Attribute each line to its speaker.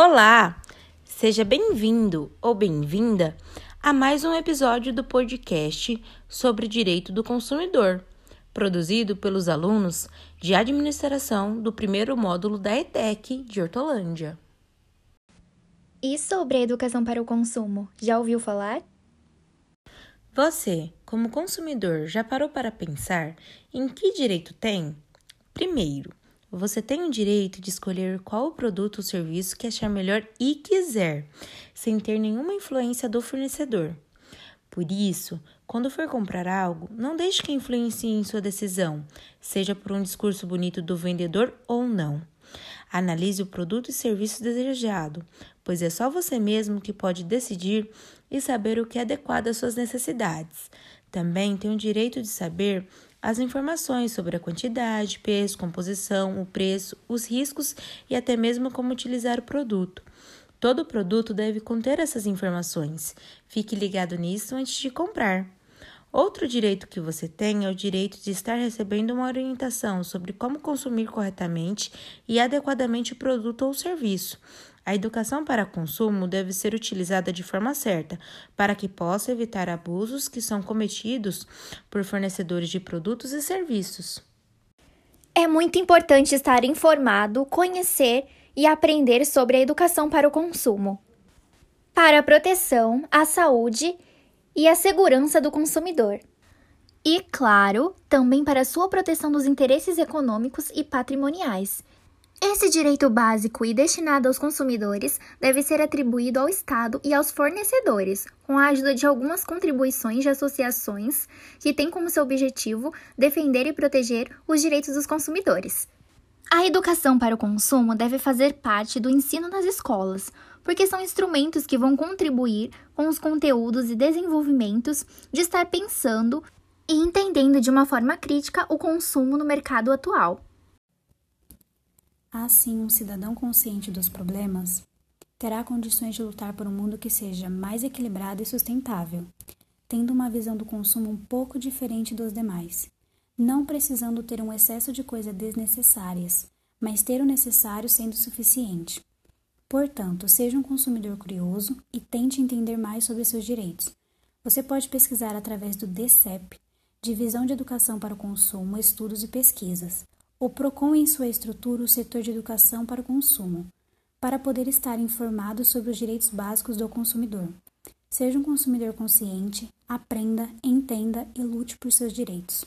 Speaker 1: Olá! Seja bem-vindo ou bem-vinda a mais um episódio do podcast sobre direito do consumidor, produzido pelos alunos de administração do primeiro módulo da ETEC de Hortolândia.
Speaker 2: E sobre a educação para o consumo, já ouviu falar?
Speaker 1: Você, como consumidor, já parou para pensar em que direito tem? Primeiro, você tem o direito de escolher qual produto ou serviço que achar melhor e quiser, sem ter nenhuma influência do fornecedor. Por isso, quando for comprar algo, não deixe que influencie em sua decisão, seja por um discurso bonito do vendedor ou não. Analise o produto e serviço desejado, pois é só você mesmo que pode decidir e saber o que é adequado às suas necessidades. Também tem o direito de saber as informações sobre a quantidade, peso, composição, o preço, os riscos e até mesmo como utilizar o produto. Todo produto deve conter essas informações. Fique ligado nisso antes de comprar. Outro direito que você tem é o direito de estar recebendo uma orientação sobre como consumir corretamente e adequadamente o produto ou serviço. A educação para consumo deve ser utilizada de forma certa, para que possa evitar abusos que são cometidos por fornecedores de produtos e serviços.
Speaker 2: É muito importante estar informado, conhecer e aprender sobre a educação para o consumo. Para a proteção, a saúde e a segurança do consumidor. E, claro, também para sua proteção dos interesses econômicos e patrimoniais. Esse direito básico e destinado aos consumidores deve ser atribuído ao Estado e aos fornecedores, com a ajuda de algumas contribuições de associações que têm como seu objetivo defender e proteger os direitos dos consumidores. A educação para o consumo deve fazer parte do ensino nas escolas, porque são instrumentos que vão contribuir com os conteúdos e desenvolvimentos de estar pensando e entendendo de uma forma crítica o consumo no mercado atual.
Speaker 3: Assim, um cidadão consciente dos problemas terá condições de lutar por um mundo que seja mais equilibrado e sustentável, tendo uma visão do consumo um pouco diferente dos demais, não precisando ter um excesso de coisas desnecessárias, mas ter o necessário sendo suficiente. Portanto, seja um consumidor curioso e tente entender mais sobre seus direitos. Você pode pesquisar através do DCEP, Divisão de Educação para o Consumo, Estudos e Pesquisas, o PROCON em sua estrutura o setor de educação para o consumo, para poder estar informado sobre os direitos básicos do consumidor. Seja um consumidor consciente, aprenda, entenda e lute por seus direitos.